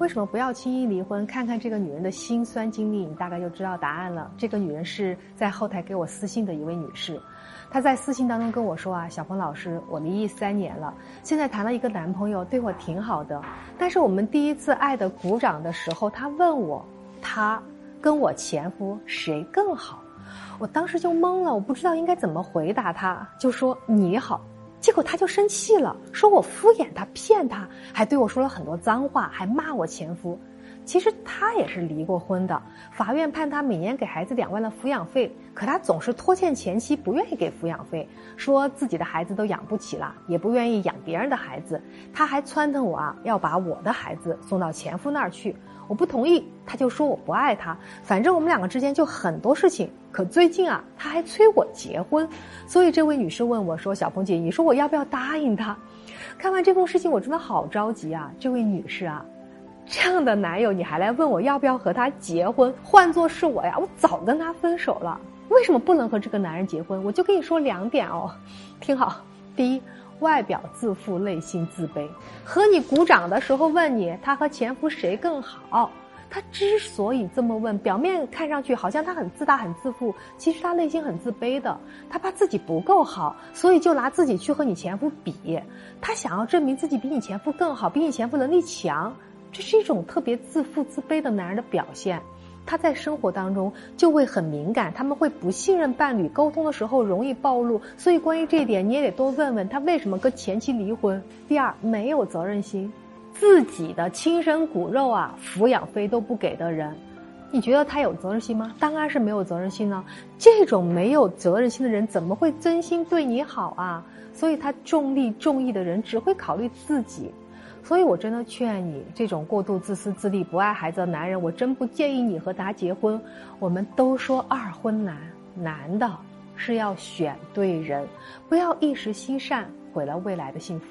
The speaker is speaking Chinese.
为什么不要轻易离婚？看看这个女人的辛酸经历，你大概就知道答案了。这个女人是在后台给我私信的一位女士，她在私信当中跟我说啊，小鹏老师，我离异三年了，现在谈了一个男朋友，对我挺好的，但是我们第一次爱的鼓掌的时候，他问我，他跟我前夫谁更好？我当时就懵了，我不知道应该怎么回答他，就说你好。结果他就生气了，说我敷衍他、骗他，还对我说了很多脏话，还骂我前夫。其实他也是离过婚的，法院判他每年给孩子两万的抚养费，可他总是拖欠前妻，不愿意给抚养费，说自己的孩子都养不起了，也不愿意养别人的孩子。他还撺掇我啊，要把我的孩子送到前夫那儿去。我不同意，他就说我不爱他。反正我们两个之间就很多事情。可最近啊，他还催我结婚。所以这位女士问我说：“小鹏姐，你说我要不要答应他？”看完这封事情，我真的好着急啊！这位女士啊，这样的男友你还来问我要不要和他结婚？换做是我呀，我早跟他分手了。为什么不能和这个男人结婚？我就跟你说两点哦，听好。第一。外表自负，内心自卑。和你鼓掌的时候问你，他和前夫谁更好？他之所以这么问，表面看上去好像他很自大、很自负，其实他内心很自卑的。他怕自己不够好，所以就拿自己去和你前夫比。他想要证明自己比你前夫更好，比你前夫能力强。这是一种特别自负、自卑的男人的表现。他在生活当中就会很敏感，他们会不信任伴侣，沟通的时候容易暴露。所以关于这一点，你也得多问问他为什么跟前妻离婚。第二，没有责任心，自己的亲生骨肉啊，抚养费都不给的人，你觉得他有责任心吗？当然是没有责任心了。这种没有责任心的人，怎么会真心对你好啊？所以他重利重义的人，只会考虑自己。所以，我真的劝你，这种过度自私自利、不爱孩子的男人，我真不建议你和他结婚。我们都说二婚难，难的是要选对人，不要一时心善，毁了未来的幸福。